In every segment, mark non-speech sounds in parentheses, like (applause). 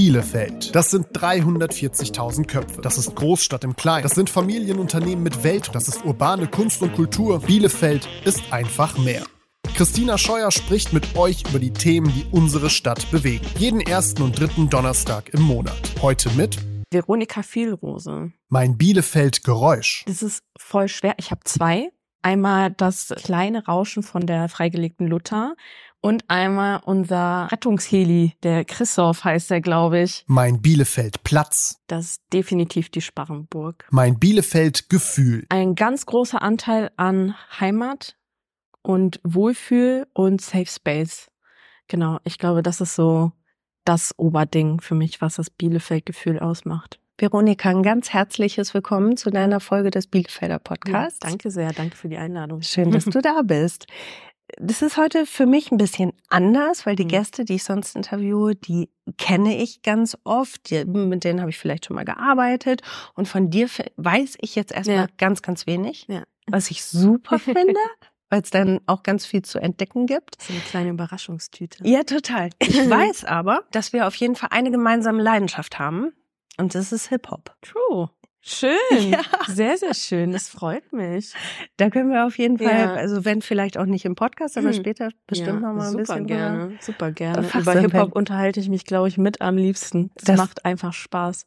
Bielefeld. Das sind 340.000 Köpfe. Das ist Großstadt im Kleinen. Das sind Familienunternehmen mit Welt. Das ist urbane Kunst und Kultur. Bielefeld ist einfach mehr. Christina Scheuer spricht mit euch über die Themen, die unsere Stadt bewegen. Jeden ersten und dritten Donnerstag im Monat. Heute mit Veronika Vielrose. Mein Bielefeld Geräusch. Das ist voll schwer. Ich habe zwei. Einmal das kleine Rauschen von der freigelegten Luther und einmal unser Rettungsheli, der Christoph heißt der, glaube ich. Mein Bielefeld Platz. Das ist definitiv die Sparrenburg. Mein Bielefeld Gefühl. Ein ganz großer Anteil an Heimat und Wohlfühl und Safe Space. Genau, ich glaube, das ist so das Oberding für mich, was das Bielefeld-Gefühl ausmacht. Veronika, ein ganz herzliches Willkommen zu deiner Folge des Bielefelder Podcasts. Ja, danke sehr, danke für die Einladung. Schön, dass du da bist. Das ist heute für mich ein bisschen anders, weil die mhm. Gäste, die ich sonst interviewe, die kenne ich ganz oft. Die, mit denen habe ich vielleicht schon mal gearbeitet. Und von dir weiß ich jetzt erstmal ja. ganz, ganz wenig, ja. was ich super (laughs) finde. weil es dann auch ganz viel zu entdecken gibt. So eine kleine Überraschungstüte. Ja, total. Ich (laughs) weiß aber, dass wir auf jeden Fall eine gemeinsame Leidenschaft haben. Und das ist Hip-Hop. True. Schön. Ja. Sehr, sehr schön. Das freut mich. Da können wir auf jeden Fall, ja. also wenn vielleicht auch nicht im Podcast, aber hm. später bestimmt ja, noch mal ein super bisschen. Gerne, super gerne. Über Hip-Hop unterhalte ich mich, glaube ich, mit am liebsten. Das, das macht einfach Spaß.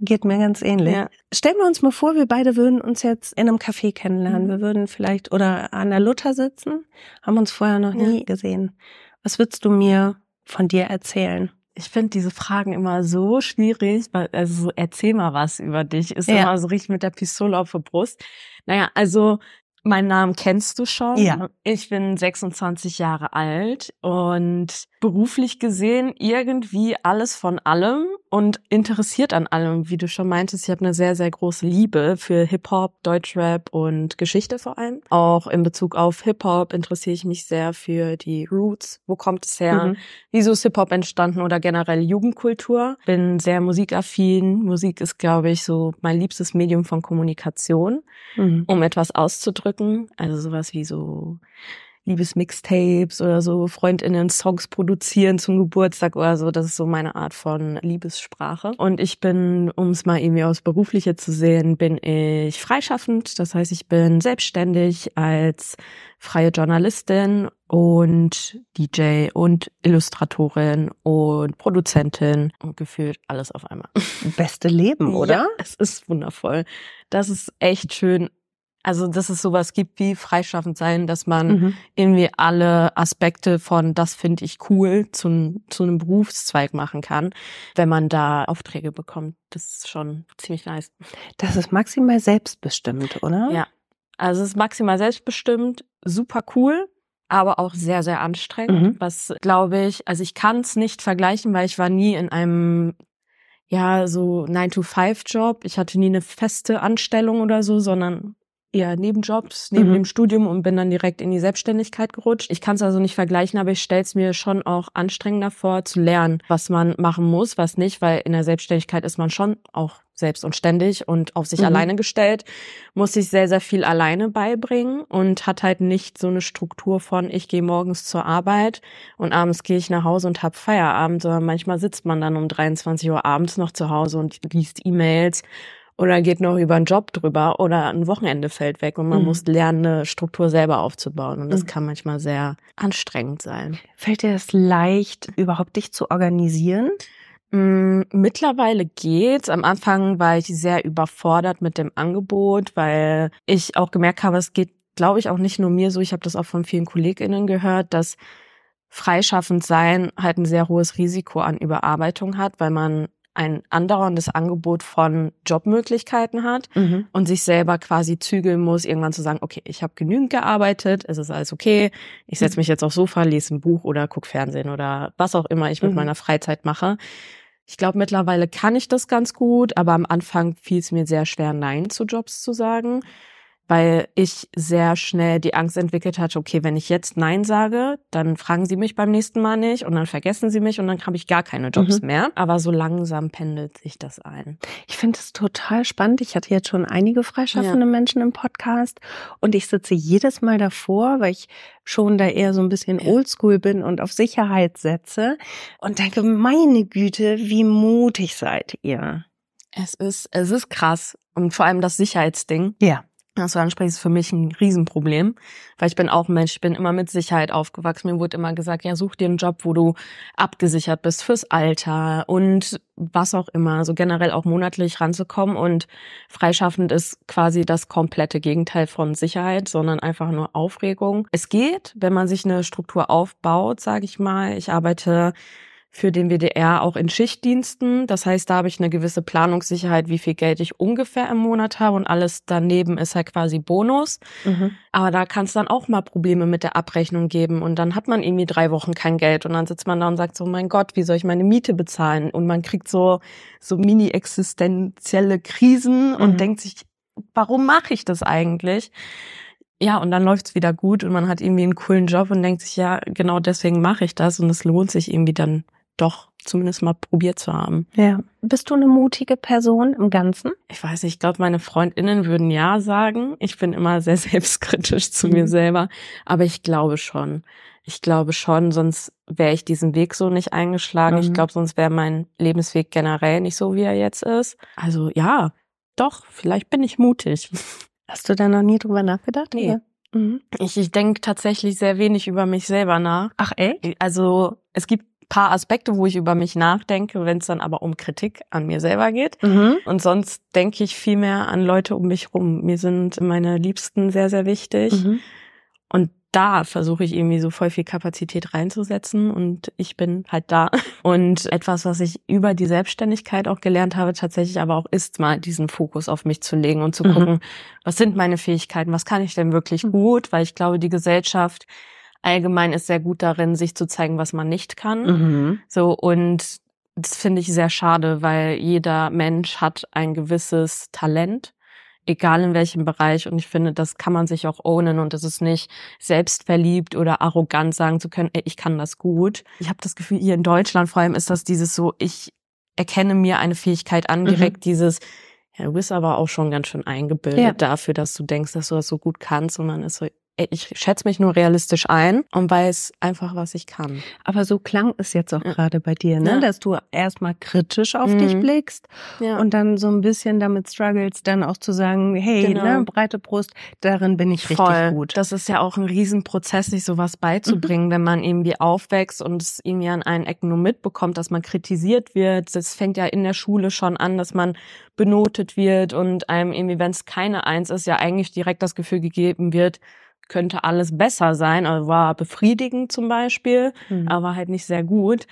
Geht mir ganz ähnlich. Ja. Stellen wir uns mal vor, wir beide würden uns jetzt in einem Café kennenlernen. Mhm. Wir würden vielleicht oder an der Luther sitzen, haben uns vorher noch nie gesehen. Was würdest du mir von dir erzählen? Ich finde diese Fragen immer so schwierig, weil, also so, erzähl mal was über dich, ist ja. immer so richtig mit der Pistole auf der Brust. Naja, also mein Namen kennst du schon. Ja. Ich bin 26 Jahre alt und beruflich gesehen irgendwie alles von allem und interessiert an allem. Wie du schon meintest, ich habe eine sehr, sehr große Liebe für Hip-Hop, Deutschrap und Geschichte vor allem. Auch in Bezug auf Hip-Hop interessiere ich mich sehr für die Roots. Wo kommt es her? Mhm. Wieso ist Hip-Hop entstanden oder generell Jugendkultur? Bin sehr musikaffin. Musik ist, glaube ich, so mein liebstes Medium von Kommunikation, mhm. um etwas auszudrücken. Also sowas wie so Liebesmixtapes oder so Freundinnen Songs produzieren zum Geburtstag oder so. Das ist so meine Art von Liebessprache. Und ich bin, um es mal irgendwie aus berufliche zu sehen, bin ich freischaffend. Das heißt, ich bin selbstständig als freie Journalistin und DJ und Illustratorin und Produzentin und gefühlt alles auf einmal. Beste Leben, (laughs) oder? Ja, es ist wundervoll. Das ist echt schön also, dass es sowas gibt wie freischaffend sein, dass man mhm. irgendwie alle Aspekte von das finde ich cool zu, zu einem Berufszweig machen kann, wenn man da Aufträge bekommt. Das ist schon ziemlich nice. Das ist maximal selbstbestimmt, oder? Ja. Also es ist maximal selbstbestimmt, super cool, aber auch sehr, sehr anstrengend. Mhm. Was glaube ich, also ich kann es nicht vergleichen, weil ich war nie in einem ja, so 9-to-5-Job. Ich hatte nie eine feste Anstellung oder so, sondern eher Nebenjobs neben mhm. dem Studium und bin dann direkt in die Selbstständigkeit gerutscht. Ich kann es also nicht vergleichen, aber ich stelle es mir schon auch anstrengender vor, zu lernen, was man machen muss, was nicht, weil in der Selbstständigkeit ist man schon auch selbst und ständig und auf sich mhm. alleine gestellt, muss sich sehr, sehr viel alleine beibringen und hat halt nicht so eine Struktur von, ich gehe morgens zur Arbeit und abends gehe ich nach Hause und hab Feierabend, sondern manchmal sitzt man dann um 23 Uhr abends noch zu Hause und liest E-Mails oder geht noch über einen Job drüber oder ein Wochenende fällt weg und man mhm. muss lernen, eine Struktur selber aufzubauen. Und das mhm. kann manchmal sehr anstrengend sein. Fällt dir das leicht, überhaupt dich zu organisieren? Mm, mittlerweile geht's. Am Anfang war ich sehr überfordert mit dem Angebot, weil ich auch gemerkt habe, es geht, glaube ich, auch nicht nur mir so. Ich habe das auch von vielen KollegInnen gehört, dass freischaffend sein halt ein sehr hohes Risiko an Überarbeitung hat, weil man ein andauerndes Angebot von Jobmöglichkeiten hat mhm. und sich selber quasi zügeln muss, irgendwann zu sagen, okay, ich habe genügend gearbeitet, es ist alles okay, ich setze mhm. mich jetzt aufs Sofa, lese ein Buch oder guck Fernsehen oder was auch immer ich mit mhm. meiner Freizeit mache. Ich glaube, mittlerweile kann ich das ganz gut, aber am Anfang fiel es mir sehr schwer, Nein zu Jobs zu sagen. Weil ich sehr schnell die Angst entwickelt hatte, okay, wenn ich jetzt Nein sage, dann fragen sie mich beim nächsten Mal nicht und dann vergessen sie mich und dann habe ich gar keine Jobs mhm. mehr. Aber so langsam pendelt sich das ein. Ich finde es total spannend. Ich hatte jetzt schon einige freischaffende ja. Menschen im Podcast und ich sitze jedes Mal davor, weil ich schon da eher so ein bisschen oldschool bin und auf Sicherheit setze und denke, meine Güte, wie mutig seid ihr. Es ist, es ist krass. Und vor allem das Sicherheitsding. Ja. Das du ansprichst, ist für mich ein Riesenproblem, weil ich bin auch ein Mensch, ich bin immer mit Sicherheit aufgewachsen. Mir wurde immer gesagt, ja, such dir einen Job, wo du abgesichert bist fürs Alter und was auch immer, so generell auch monatlich ranzukommen und freischaffend ist quasi das komplette Gegenteil von Sicherheit, sondern einfach nur Aufregung. Es geht, wenn man sich eine Struktur aufbaut, sage ich mal. Ich arbeite für den WDR auch in Schichtdiensten. Das heißt, da habe ich eine gewisse Planungssicherheit, wie viel Geld ich ungefähr im Monat habe und alles daneben ist halt quasi Bonus. Mhm. Aber da kann es dann auch mal Probleme mit der Abrechnung geben und dann hat man irgendwie drei Wochen kein Geld und dann sitzt man da und sagt so, mein Gott, wie soll ich meine Miete bezahlen? Und man kriegt so, so mini-existenzielle Krisen mhm. und denkt sich, warum mache ich das eigentlich? Ja, und dann läuft's wieder gut und man hat irgendwie einen coolen Job und denkt sich, ja, genau deswegen mache ich das und es lohnt sich irgendwie dann doch zumindest mal probiert zu haben. Ja. Bist du eine mutige Person im Ganzen? Ich weiß nicht, ich glaube, meine Freundinnen würden ja sagen. Ich bin immer sehr (laughs) selbstkritisch zu mhm. mir selber, aber ich glaube schon. Ich glaube schon, sonst wäre ich diesen Weg so nicht eingeschlagen. Mhm. Ich glaube, sonst wäre mein Lebensweg generell nicht so, wie er jetzt ist. Also ja, doch, vielleicht bin ich mutig. (laughs) Hast du da noch nie drüber nachgedacht? Nee. Mhm. Ich, ich denke tatsächlich sehr wenig über mich selber nach. Ach echt? Also es gibt paar Aspekte, wo ich über mich nachdenke, wenn es dann aber um Kritik an mir selber geht. Mhm. Und sonst denke ich viel mehr an Leute um mich rum. Mir sind meine Liebsten sehr, sehr wichtig. Mhm. Und da versuche ich irgendwie so voll viel Kapazität reinzusetzen und ich bin halt da. (laughs) Und etwas, was ich über die Selbstständigkeit auch gelernt habe, tatsächlich aber auch ist mal diesen Fokus auf mich zu legen und zu mhm. gucken, was sind meine Fähigkeiten, was kann ich denn wirklich mhm. gut, weil ich glaube, die Gesellschaft allgemein ist sehr gut darin, sich zu zeigen, was man nicht kann. Mhm. So und das finde ich sehr schade, weil jeder Mensch hat ein gewisses Talent, egal in welchem Bereich. Und ich finde, das kann man sich auch ownen und es ist nicht selbstverliebt oder arrogant sagen zu können, ey, ich kann das gut. Ich habe das Gefühl, hier in Deutschland vor allem ist das dieses so, ich erkenne mir eine Fähigkeit an, direkt mhm. dieses, ja, du bist aber auch schon ganz schön eingebildet ja. dafür, dass du denkst, dass du das so gut kannst. Und dann ist so, ich schätze mich nur realistisch ein und weiß einfach, was ich kann. Aber so klang es jetzt auch ja. gerade bei dir, ne? Ja. Dass du erstmal kritisch auf mhm. dich blickst ja. und dann so ein bisschen damit struggles, dann auch zu sagen, hey, genau. ne, breite Brust, darin bin ich Voll. richtig gut. Das ist ja auch ein Riesenprozess, sich sowas beizubringen, mhm. wenn man irgendwie aufwächst und es irgendwie an allen Ecken nur mitbekommt, dass man kritisiert wird. Das fängt ja in der Schule schon an, dass man benotet wird und einem irgendwie, wenn es keine Eins ist, ja eigentlich direkt das Gefühl gegeben wird, könnte alles besser sein, also war befriedigend zum Beispiel, mhm. aber halt nicht sehr gut.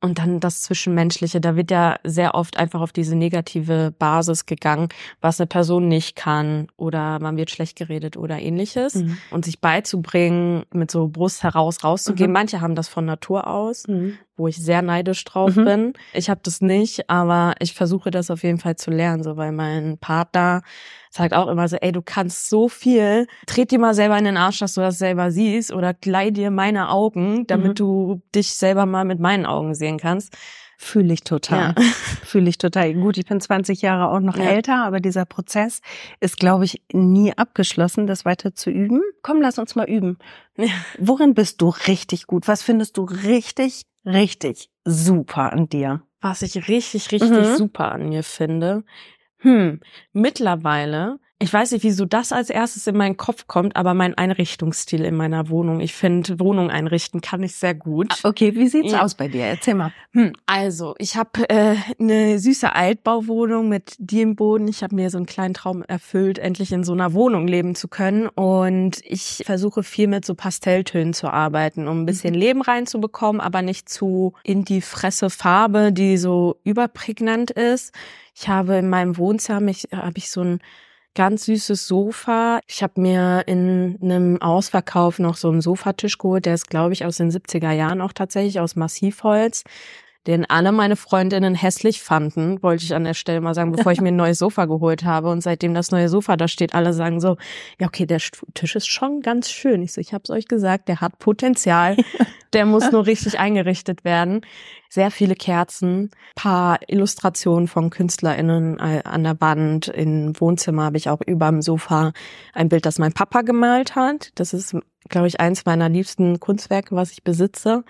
Und dann das Zwischenmenschliche, da wird ja sehr oft einfach auf diese negative Basis gegangen, was eine Person nicht kann oder man wird schlecht geredet oder ähnliches. Mhm. Und sich beizubringen, mit so Brust heraus rauszugehen. Mhm. Manche haben das von Natur aus, mhm. Wo ich sehr neidisch drauf mhm. bin. Ich habe das nicht, aber ich versuche das auf jeden Fall zu lernen, so weil mein Partner sagt auch immer so, ey, du kannst so viel, tret dir mal selber in den Arsch, dass du das selber siehst oder gleih dir meine Augen, damit mhm. du dich selber mal mit meinen Augen sehen kannst. Fühle ich total. Ja. (laughs) Fühle ich total. Gut, ich bin 20 Jahre auch noch ja. älter, aber dieser Prozess ist, glaube ich, nie abgeschlossen, das weiter zu üben. Komm, lass uns mal üben. Ja. Worin bist du richtig gut? Was findest du richtig, richtig super an dir? Was ich richtig, richtig mhm. super an mir finde, hm, mittlerweile ich weiß nicht, wieso das als erstes in meinen Kopf kommt, aber mein Einrichtungsstil in meiner Wohnung. Ich finde, Wohnung einrichten kann ich sehr gut. Ah, okay, wie sieht's ja. aus bei dir? Erzähl mal. Hm, also, ich habe äh, eine süße Altbauwohnung mit Dielenboden. Ich habe mir so einen kleinen Traum erfüllt, endlich in so einer Wohnung leben zu können. Und ich versuche viel mit so Pastelltönen zu arbeiten, um ein bisschen mhm. Leben reinzubekommen, aber nicht zu in die Fresse Farbe, die so überprägnant ist. Ich habe in meinem Wohnzimmer ich, habe ich so ein ganz süßes Sofa. Ich habe mir in einem Ausverkauf noch so einen Sofatisch geholt, der ist, glaube ich, aus den 70er Jahren auch tatsächlich aus Massivholz. Den alle meine Freundinnen hässlich fanden, wollte ich an der Stelle mal sagen, bevor ich mir ein neues Sofa geholt habe. Und seitdem das neue Sofa da steht, alle sagen so, ja okay, der Tisch ist schon ganz schön. Ich so, ich hab's euch gesagt, der hat Potenzial. (laughs) Der muss nur richtig eingerichtet werden. Sehr viele Kerzen, paar Illustrationen von KünstlerInnen äh, an der Wand. Im Wohnzimmer habe ich auch über dem Sofa ein Bild, das mein Papa gemalt hat. Das ist glaube ich, eins meiner liebsten Kunstwerke, was ich besitze.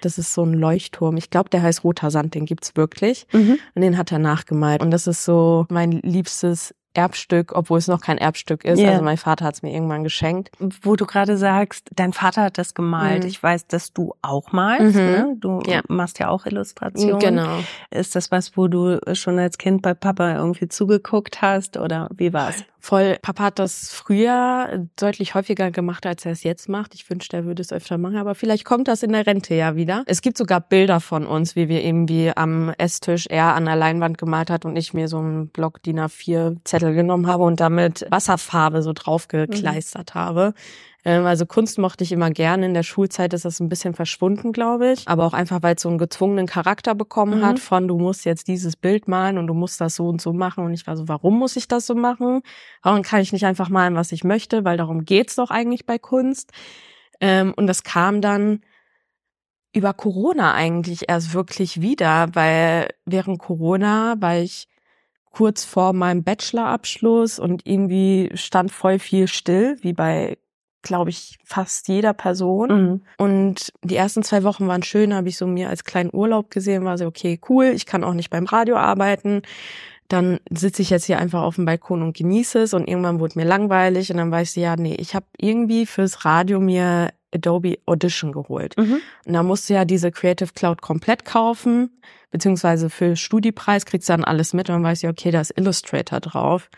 Das ist so ein Leuchtturm. Ich glaube, der heißt Roter Sand, den gibt's wirklich. Mhm. Und den hat er nachgemalt. Und das ist so mein liebstes Erbstück, obwohl es noch kein Erbstück ist. Yeah. Also mein Vater hat es mir irgendwann geschenkt. Wo du gerade sagst, dein Vater hat das gemalt. Mhm. Ich weiß, dass du auch malst. Mhm. Ne? Du ja. machst ja auch Illustrationen. Genau. Ist das was, wo du schon als Kind bei Papa irgendwie zugeguckt hast oder wie war's? Voll. Papa hat das früher deutlich häufiger gemacht, als er es jetzt macht. Ich wünschte, er würde es öfter machen, aber vielleicht kommt das in der Rente ja wieder. Es gibt sogar Bilder von uns, wie wir irgendwie am Esstisch er an der Leinwand gemalt hat und ich mir so einen Block DIN A4 Zettel genommen habe und damit Wasserfarbe so draufgekleistert mhm. habe. Ähm, also Kunst mochte ich immer gerne. In der Schulzeit ist das ein bisschen verschwunden, glaube ich. Aber auch einfach, weil es so einen gezwungenen Charakter bekommen mhm. hat von, du musst jetzt dieses Bild malen und du musst das so und so machen. Und ich war so, warum muss ich das so machen? Warum kann ich nicht einfach malen, was ich möchte? Weil darum geht's doch eigentlich bei Kunst. Ähm, und das kam dann über Corona eigentlich erst wirklich wieder, weil während Corona war ich kurz vor meinem Bachelorabschluss und irgendwie stand voll viel still, wie bei glaube ich, fast jeder Person. Mhm. Und die ersten zwei Wochen waren schön, habe ich so mir als kleinen Urlaub gesehen, war so, okay, cool, ich kann auch nicht beim Radio arbeiten. Dann sitze ich jetzt hier einfach auf dem Balkon und genieße es und irgendwann wurde mir langweilig und dann weiß ich, ja, nee, ich habe irgendwie fürs Radio mir Adobe Audition geholt. Mhm. Und da musst du ja diese Creative Cloud komplett kaufen, beziehungsweise für Studiepreis kriegst du dann alles mit und dann weiß ich, okay, da ist Illustrator drauf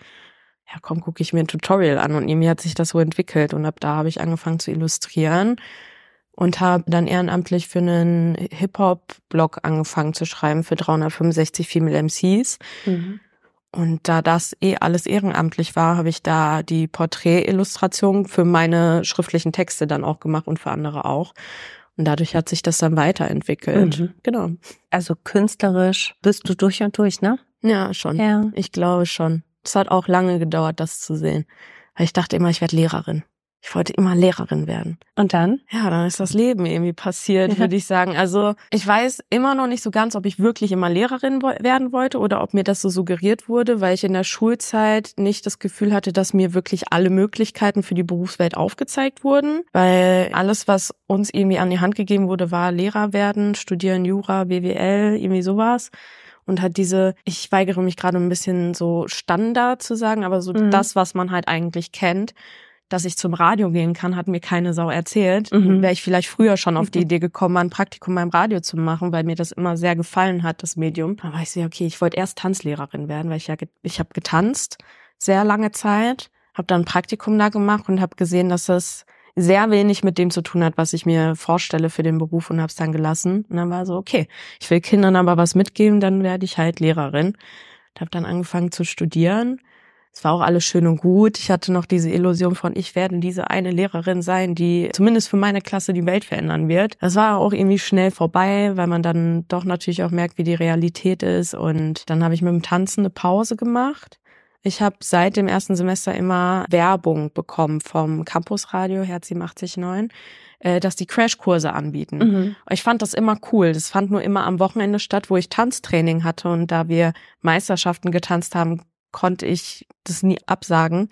ja komm, gucke ich mir ein Tutorial an und irgendwie hat sich das so entwickelt und ab da habe ich angefangen zu illustrieren und habe dann ehrenamtlich für einen Hip-Hop-Blog angefangen zu schreiben für 365 Female MCs. Mhm. Und da das eh alles ehrenamtlich war, habe ich da die Porträtillustration für meine schriftlichen Texte dann auch gemacht und für andere auch. Und dadurch hat sich das dann weiterentwickelt. Mhm. Genau. Also künstlerisch bist du durch und durch, ne? Ja, schon. Ja. Ich glaube schon. Es hat auch lange gedauert, das zu sehen. Weil ich dachte immer, ich werde Lehrerin. Ich wollte immer Lehrerin werden. Und dann? Ja, dann ist das Leben irgendwie passiert, würde ich sagen. Also ich weiß immer noch nicht so ganz, ob ich wirklich immer Lehrerin werden wollte oder ob mir das so suggeriert wurde, weil ich in der Schulzeit nicht das Gefühl hatte, dass mir wirklich alle Möglichkeiten für die Berufswelt aufgezeigt wurden. Weil alles, was uns irgendwie an die Hand gegeben wurde, war Lehrer werden, studieren Jura, BWL, irgendwie sowas und hat diese, ich weigere mich gerade ein bisschen so Standard zu sagen, aber so mhm. das, was man halt eigentlich kennt, dass ich zum Radio gehen kann, hat mir keine Sau erzählt. Mhm. Wäre ich vielleicht früher schon auf die Idee gekommen, ein Praktikum beim Radio zu machen, weil mir das immer sehr gefallen hat, das Medium. Da war ich so, okay, ich wollte erst Tanzlehrerin werden, weil ich ja, ich habe getanzt sehr lange Zeit, habe dann ein Praktikum da gemacht und habe gesehen, dass das sehr wenig mit dem zu tun hat, was ich mir vorstelle für den Beruf und habe es dann gelassen. Und dann war so, okay, ich will Kindern aber was mitgeben, dann werde ich halt Lehrerin. Und habe dann angefangen zu studieren. Es war auch alles schön und gut. Ich hatte noch diese Illusion von, ich werde diese eine Lehrerin sein, die zumindest für meine Klasse die Welt verändern wird. Das war auch irgendwie schnell vorbei, weil man dann doch natürlich auch merkt, wie die Realität ist. Und dann habe ich mit dem Tanzen eine Pause gemacht ich habe seit dem ersten Semester immer Werbung bekommen vom Campusradio Herz 809 äh, dass die Crashkurse anbieten. Mhm. Ich fand das immer cool. Das fand nur immer am Wochenende statt, wo ich Tanztraining hatte und da wir Meisterschaften getanzt haben, konnte ich das nie absagen.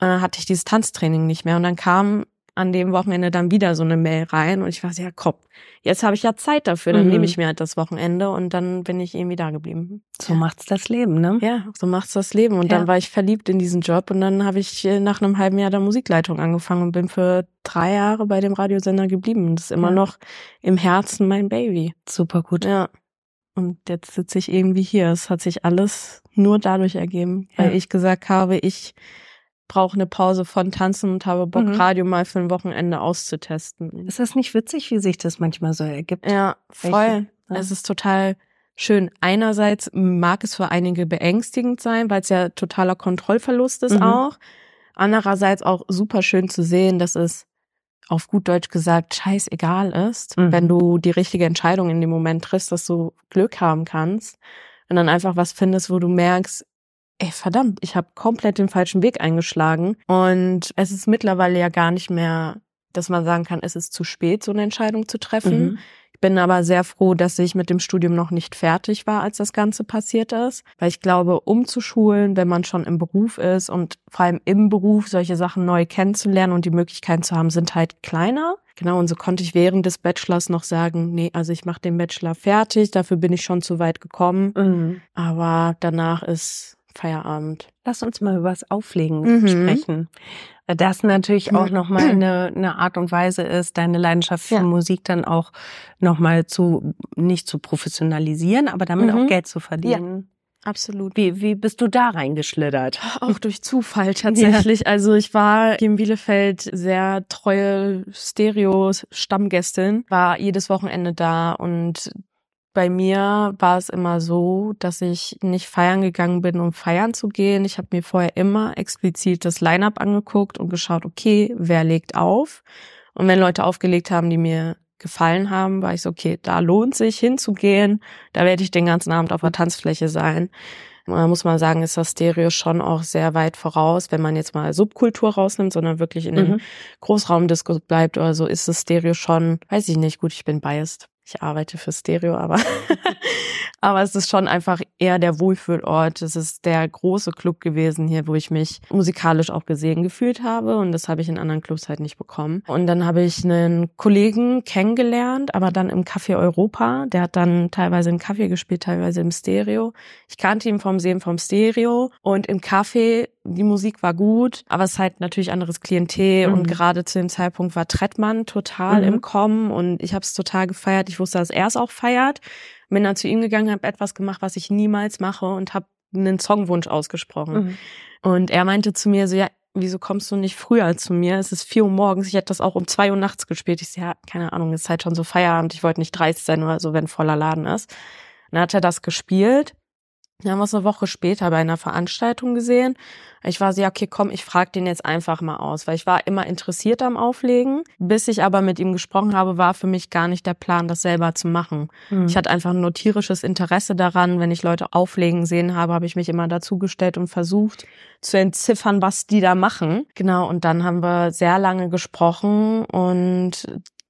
Äh, hatte ich dieses Tanztraining nicht mehr und dann kam an dem Wochenende dann wieder so eine Mail rein und ich war so, ja komm, jetzt habe ich ja Zeit dafür, dann mhm. nehme ich mir halt das Wochenende und dann bin ich irgendwie da geblieben. So macht's das Leben, ne? Ja, so macht's das Leben und ja. dann war ich verliebt in diesen Job und dann habe ich äh, nach einem halben Jahr der Musikleitung angefangen und bin für drei Jahre bei dem Radiosender geblieben. Das ist immer ja. noch im Herzen mein Baby. Super gut. Ja. Und jetzt sitze ich irgendwie hier. Es hat sich alles nur dadurch ergeben, weil ich gesagt habe, ich brauche eine Pause von Tanzen und habe Bock, mhm. Radio mal für ein Wochenende auszutesten. Ist das nicht witzig, wie sich das manchmal so ergibt? Ja, voll. Ja. Es ist total schön. Einerseits mag es für einige beängstigend sein, weil es ja totaler Kontrollverlust ist mhm. auch. Andererseits auch super schön zu sehen, dass es auf gut Deutsch gesagt scheißegal ist, Mhm. wenn du die richtige Entscheidung in dem Moment triffst, dass du Glück haben kannst und dann einfach was findest, wo du merkst, ey verdammt, ich habe komplett den falschen Weg eingeschlagen und es ist mittlerweile ja gar nicht mehr, dass man sagen kann, es ist zu spät, so eine Entscheidung zu treffen. Mhm. Ich bin aber sehr froh, dass ich mit dem Studium noch nicht fertig war, als das Ganze passiert ist. Weil ich glaube, umzuschulen, wenn man schon im Beruf ist und vor allem im Beruf solche Sachen neu kennenzulernen und die Möglichkeiten zu haben, sind halt kleiner. Genau, und so konnte ich während des Bachelors noch sagen, nee, also ich mache den Bachelor fertig, dafür bin ich schon zu weit gekommen. Mhm. Aber danach ist Feierabend. Lass uns mal über das Auflegen Mhm. sprechen. Weil Das natürlich auch nochmal eine, eine Art und Weise ist, deine Leidenschaft für Ja. Musik dann auch nochmal zu, nicht zu professionalisieren, aber damit Mhm. auch Geld zu verdienen. Absolut. Wie, wie bist du da reingeschlittert? Auch (laughs) durch Zufall tatsächlich. Also ich war hier in Bielefeld sehr treue Stereo-Stammgästin, war jedes Wochenende da und bei mir war es immer so, dass ich nicht feiern gegangen bin, um feiern zu gehen. Ich habe mir vorher immer explizit das Line-up angeguckt und geschaut, okay, wer legt auf? Und wenn Leute aufgelegt haben, die mir gefallen haben, war ich so, okay, da lohnt sich hinzugehen. Da werde ich den ganzen Abend auf der Tanzfläche sein. Da muss man sagen, ist das Stereo schon auch sehr weit voraus, wenn man jetzt mal Subkultur rausnimmt, sondern wirklich in den Mhm. Großraumdisco bleibt oder so, ist das Stereo schon, weiß ich nicht, gut, ich bin biased. Ich arbeite für Stereo, aber, (laughs) aber es ist schon einfach eher der Wohlfühlort. Es ist der große Club gewesen hier, wo ich mich musikalisch auch gesehen gefühlt habe und das habe ich in anderen Clubs halt nicht bekommen. Und dann habe ich einen Kollegen kennengelernt, aber dann im Café Europa. Der hat dann teilweise im Café gespielt, teilweise im Stereo. Ich kannte ihn vom Sehen vom Stereo und im Café die Musik war gut, aber es ist halt natürlich anderes Klientel Mhm. und gerade zu dem Zeitpunkt war Trettmann total Mhm. im Kommen und ich habe es total gefeiert. Ich wusste, dass er es auch feiert. Bin dann zu ihm gegangen, habe etwas gemacht, was ich niemals mache und habe einen Songwunsch ausgesprochen. Mhm. Und er meinte zu mir so, ja, wieso kommst du nicht früher zu mir? Es ist vier Uhr morgens, ich hätte das auch um zwei Uhr nachts gespielt. Ich so, ja, keine Ahnung, es ist halt schon so Feierabend, ich wollte nicht dreist sein oder so, wenn voller Laden ist. Dann hat er das gespielt. Dann haben wir es eine Woche später bei einer Veranstaltung gesehen. Ich war so, ja, okay, komm, ich frage den jetzt einfach mal aus, weil ich war immer interessiert am Auflegen. Bis ich aber mit ihm gesprochen habe, war für mich gar nicht der Plan, das selber zu machen. Mhm. Ich hatte einfach nur tierisches Interesse daran. Wenn ich Leute auflegen sehen habe, habe ich mich immer dazugestellt und versucht zu entziffern, was die da machen. Genau, und dann haben wir sehr lange gesprochen und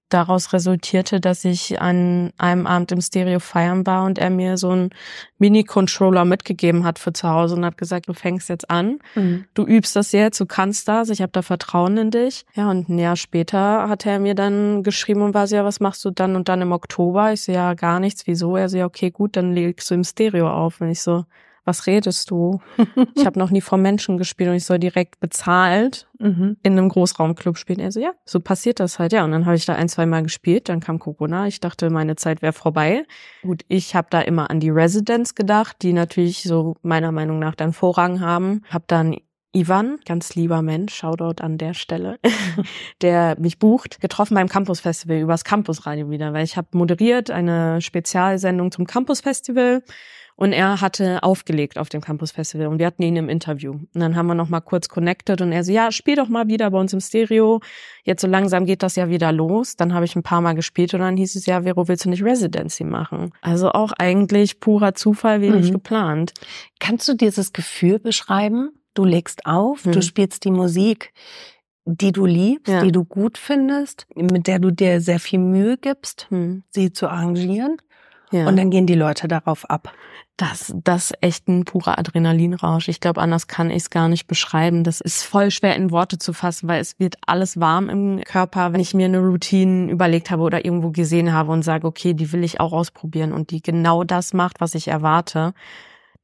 daraus resultierte, dass ich an einem Abend im Stereo feiern war und er mir so einen Mini-Controller mitgegeben hat für zu Hause und hat gesagt, du fängst jetzt an, Mhm. du übst das jetzt, du kannst das, ich habe da Vertrauen in dich. Ja, und ein Jahr später hat er mir dann geschrieben und war so, ja, was machst du dann und dann im Oktober? Ich so, ja, gar nichts, wieso? Er so, ja, okay, gut, dann legst du im Stereo auf. Und ich so, was redest du? (laughs) Ich habe noch nie vor Menschen gespielt und ich soll direkt bezahlt Mhm. in einem Großraumclub spielen. Er so, ja, so passiert das halt, ja. Und dann habe ich da ein, zwei Mal gespielt, dann kam Corona. Ich dachte, meine Zeit wäre vorbei. Gut, ich habe da immer an die Residents gedacht, die natürlich so meiner Meinung nach dann Vorrang haben. Hab dann Ivan, ganz lieber Mensch, Shoutout an der Stelle, (laughs) der mich bucht, getroffen beim Campus Festival übers Campus Radio wieder, weil ich habe moderiert eine Spezialsendung zum Campus Festival und er hatte aufgelegt auf dem Campus Festival und wir hatten ihn im Interview. Und dann haben wir noch mal kurz connected und er so, ja, spiel doch mal wieder bei uns im Stereo. Jetzt so langsam geht das ja wieder los. Dann habe ich ein paar Mal gespielt und dann hieß es ja, Vero, willst du nicht Residency machen? Also auch eigentlich purer Zufall, wenig Mhm. geplant. Kannst du dieses Gefühl beschreiben? Du legst auf, Hm. du spielst die Musik, die du liebst, Ja. die du gut findest, mit der du dir sehr viel Mühe gibst, Hm. sie zu arrangieren. Ja. Und dann gehen die Leute darauf ab. Das, das echt ein purer Adrenalinrausch. Ich glaube, anders kann ich es gar nicht beschreiben. Das ist voll schwer in Worte zu fassen, weil es wird alles warm im Körper, wenn ich mir eine Routine überlegt habe oder irgendwo gesehen habe und sage, okay, die will ich auch ausprobieren und die genau das macht, was ich erwarte,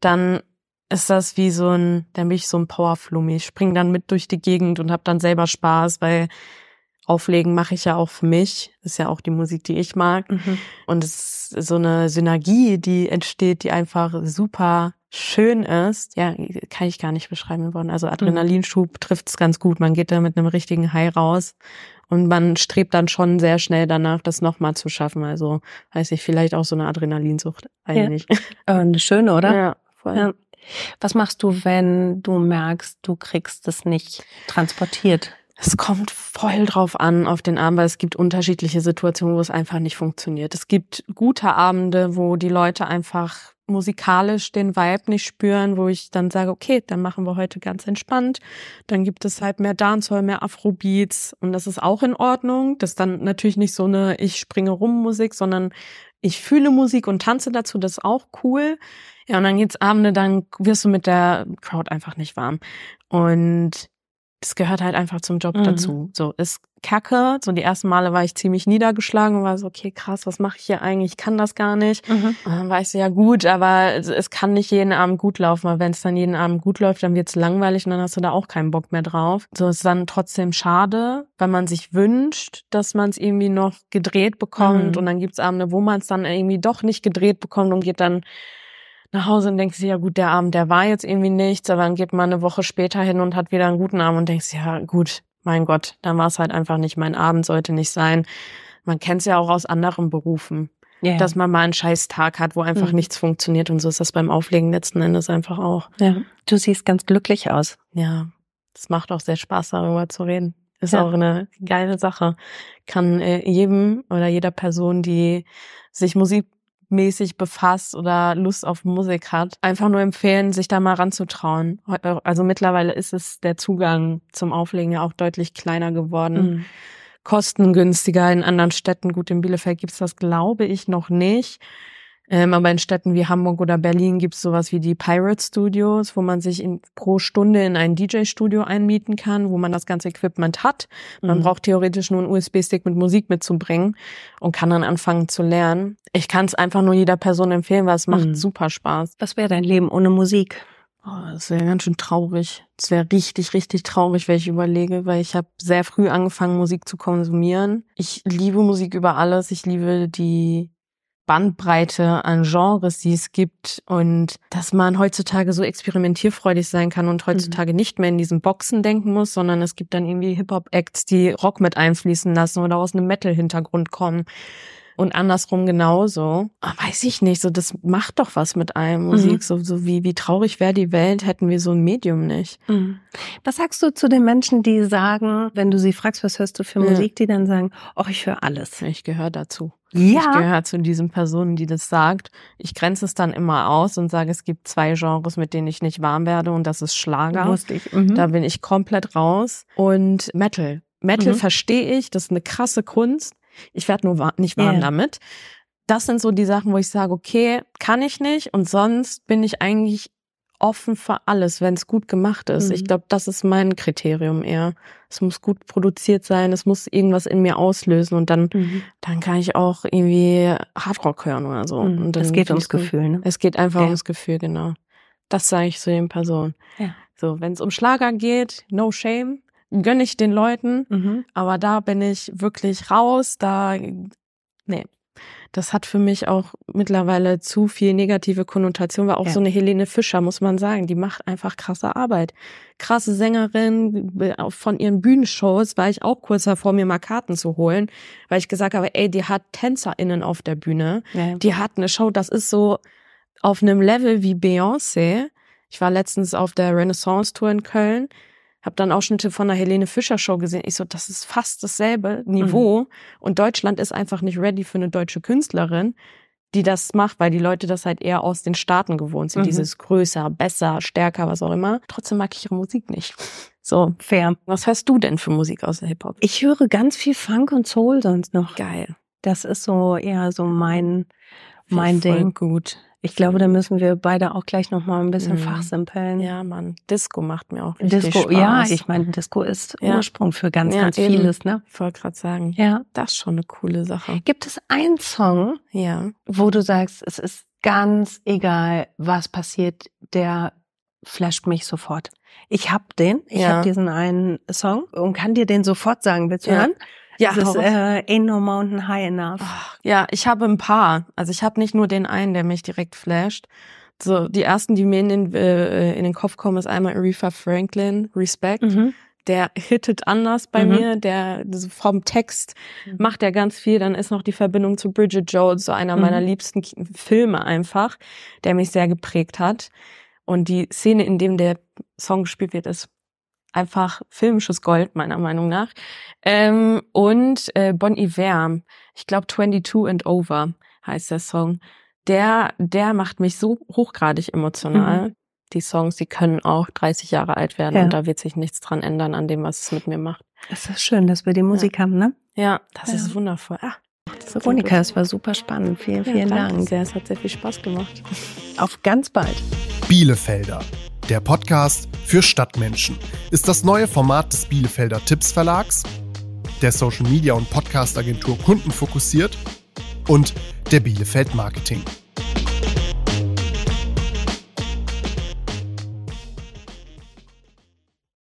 dann ist das wie so ein, dann bin ich so ein Powerflummi. Ich spring dann mit durch die Gegend und habe dann selber Spaß, weil Auflegen mache ich ja auch für mich. Das ist ja auch die Musik, die ich mag. Und es ist so eine Synergie, die entsteht, die einfach super schön ist. Ja, kann ich gar nicht beschreiben in Worten. Also Adrenalinschub trifft es ganz gut. Man geht da mit einem richtigen High raus und man strebt dann schon sehr schnell danach, das nochmal zu schaffen. Also weiß ich, vielleicht auch so eine Adrenalinsucht eigentlich. Äh, Eine schöne, oder? Ja, voll. Ja. Was machst du, wenn du merkst, du kriegst es nicht transportiert? Es kommt voll drauf an auf den Abend, weil es gibt unterschiedliche Situationen, wo es einfach nicht funktioniert. Es gibt gute Abende, wo die Leute einfach musikalisch den Vibe nicht spüren, wo ich dann sage, okay, dann machen wir heute ganz entspannt. Dann gibt es halt mehr Dancehall, mehr Afrobeats und das ist auch in Ordnung. Das ist dann natürlich nicht so eine Ich springe rum Musik, sondern ich fühle Musik und tanze dazu, das ist auch cool. Ja, und dann geht's Abende, dann wirst du mit der Crowd einfach nicht warm. Und das gehört halt einfach zum Job mhm. dazu. So ist Kacke. So die ersten Male war ich ziemlich niedergeschlagen und war so, okay, krass, was mache ich hier eigentlich? Ich kann das gar nicht. Mhm. Und dann war ich so, ja gut, aber es kann nicht jeden Abend gut laufen, weil wenn es dann jeden Abend gut läuft, dann wird's langweilig und dann hast du da auch keinen Bock mehr drauf. So ist dann trotzdem schade, weil man sich wünscht, dass man es irgendwie noch gedreht bekommt mhm. und dann gibt's Abende, wo man es dann irgendwie doch nicht gedreht bekommt und geht dann nach Hause und denkst dir, ja gut, der Abend, der war jetzt irgendwie nichts, aber dann geht man eine Woche später hin und hat wieder einen guten Abend und denkst, ja gut, mein Gott, dann war es halt einfach nicht mein Abend, sollte nicht sein. Man kennt es ja auch aus anderen Berufen, yeah. dass man mal einen scheiß Tag hat, wo einfach mhm. nichts funktioniert und so ist das beim Auflegen letzten Endes einfach auch. Ja, du siehst ganz glücklich aus. Ja, es macht auch sehr Spaß, darüber zu reden. Ist ja. auch eine geile Sache. Kann äh, jedem oder jeder Person, die sich Musik mäßig befasst oder Lust auf Musik hat, einfach nur empfehlen, sich da mal ranzutrauen. Also mittlerweile ist es der Zugang zum Auflegen ja auch deutlich kleiner geworden. Mhm. Kostengünstiger in anderen Städten. Gut, in Bielefeld gibt's das, glaube ich, noch nicht. Ähm, aber in Städten wie Hamburg oder Berlin gibt's sowas wie die Pirate Studios, wo man sich in, pro Stunde in ein DJ-Studio einmieten kann, wo man das ganze Equipment hat. Man mhm. braucht theoretisch nur einen USB-Stick mit Musik mitzubringen und kann dann anfangen zu lernen. Ich kann es einfach nur jeder Person empfehlen, weil es macht mhm. super Spaß. Was wäre dein Leben ohne Musik? Oh, das wäre ganz schön traurig. Das wäre richtig, richtig traurig, wenn ich überlege, weil ich habe sehr früh angefangen, Musik zu konsumieren. Ich liebe Musik über alles. Ich liebe die Bandbreite an Genres, die es gibt und dass man heutzutage so experimentierfreudig sein kann und heutzutage mhm. nicht mehr in diesen Boxen denken muss, sondern es gibt dann irgendwie Hip-Hop-Acts, die Rock mit einfließen lassen oder aus einem Metal-Hintergrund kommen und andersrum genauso. Aber ah, weiß ich nicht, so das macht doch was mit einem Musik, mhm. so, so wie, wie traurig wäre die Welt, hätten wir so ein Medium nicht. Mhm. Was sagst du zu den Menschen, die sagen, wenn du sie fragst, was hörst du für ja. Musik, die dann sagen, oh, ich höre alles. Ich gehöre dazu. Ja. Ich gehöre zu diesen Personen, die das sagt. Ich grenze es dann immer aus und sage, es gibt zwei Genres, mit denen ich nicht warm werde und das ist Schlager. Wusste ich. Mhm. Da bin ich komplett raus. Und Metal. Metal mhm. verstehe ich, das ist eine krasse Kunst. Ich werde nur nicht warm yeah. damit. Das sind so die Sachen, wo ich sage, okay, kann ich nicht. Und sonst bin ich eigentlich offen für alles, wenn es gut gemacht ist. Mhm. Ich glaube, das ist mein Kriterium eher. Es muss gut produziert sein, es muss irgendwas in mir auslösen und dann, mhm. dann kann ich auch irgendwie Hardrock hören oder so. Mhm. Und es geht ums Gefühl, ne? Es geht einfach ja. ums Gefühl, genau. Das sage ich zu den Personen. Ja. So, wenn es um Schlager geht, no shame gönne ich den Leuten, mhm. aber da bin ich wirklich raus, da, nee. Das hat für mich auch mittlerweile zu viel negative Konnotation, weil auch ja. so eine Helene Fischer, muss man sagen, die macht einfach krasse Arbeit. Krasse Sängerin, von ihren Bühnenshows war ich auch kurz davor, mir mal Karten zu holen, weil ich gesagt habe, ey, die hat TänzerInnen auf der Bühne, ja. die hat eine Show, das ist so auf einem Level wie Beyoncé. Ich war letztens auf der Renaissance Tour in Köln habe dann Ausschnitte von der Helene Fischer Show gesehen. Ich so, das ist fast dasselbe Niveau. Mhm. Und Deutschland ist einfach nicht ready für eine deutsche Künstlerin, die das macht, weil die Leute das halt eher aus den Staaten gewohnt sind. Mhm. Dieses größer, besser, stärker, was auch immer. Trotzdem mag ich ihre Musik nicht. So, fair. Was hörst du denn für Musik außer Hip-Hop? Ich höre ganz viel Funk und Soul sonst noch. Geil. Das ist so eher so mein, mein Voll Ding. gut. Ich glaube, da müssen wir beide auch gleich noch mal ein bisschen mhm. fachsimpeln. Ja, Mann. Disco macht mir auch richtig Disco, Spaß. Ja, ich meine, Disco ist ja. Ursprung für ganz, ja, ganz eben. vieles, ne? Ich wollte gerade sagen. Ja. Das ist schon eine coole Sache. Gibt es einen Song, ja. wo du sagst, es ist ganz egal, was passiert, der flasht mich sofort. Ich hab den, ich ja. hab diesen einen Song und kann dir den sofort sagen. Willst du ja. hören? Ja, das äh, Ain't No Mountain High Enough. Ja, ich habe ein paar. Also ich habe nicht nur den einen, der mich direkt flasht. So die ersten, die mir in den, äh, in den Kopf kommen, ist einmal Aretha Franklin, Respect. Mhm. Der hittet anders bei mhm. mir, der vom Text macht er ganz viel. Dann ist noch die Verbindung zu Bridget Jones, so einer meiner mhm. liebsten Filme einfach, der mich sehr geprägt hat. Und die Szene, in dem der Song gespielt wird, ist einfach filmisches Gold, meiner Meinung nach. Ähm, und äh, Bon Iver, ich glaube 22 and Over heißt der Song. Der, der macht mich so hochgradig emotional. Mhm. Die Songs, die können auch 30 Jahre alt werden ja. und da wird sich nichts dran ändern an dem, was es mit mir macht. Es ist schön, dass wir die Musik ja. haben, ne? Ja, das ja. ist wundervoll. Ah, Veronika, es war super spannend. Vielen, vielen ja, Dank. Sehr. Es hat sehr viel Spaß gemacht. Auf ganz bald. Bielefelder. Der Podcast für Stadtmenschen ist das neue Format des Bielefelder Tipps Verlags, der Social Media und Podcast Agentur Kunden fokussiert und der Bielefeld Marketing.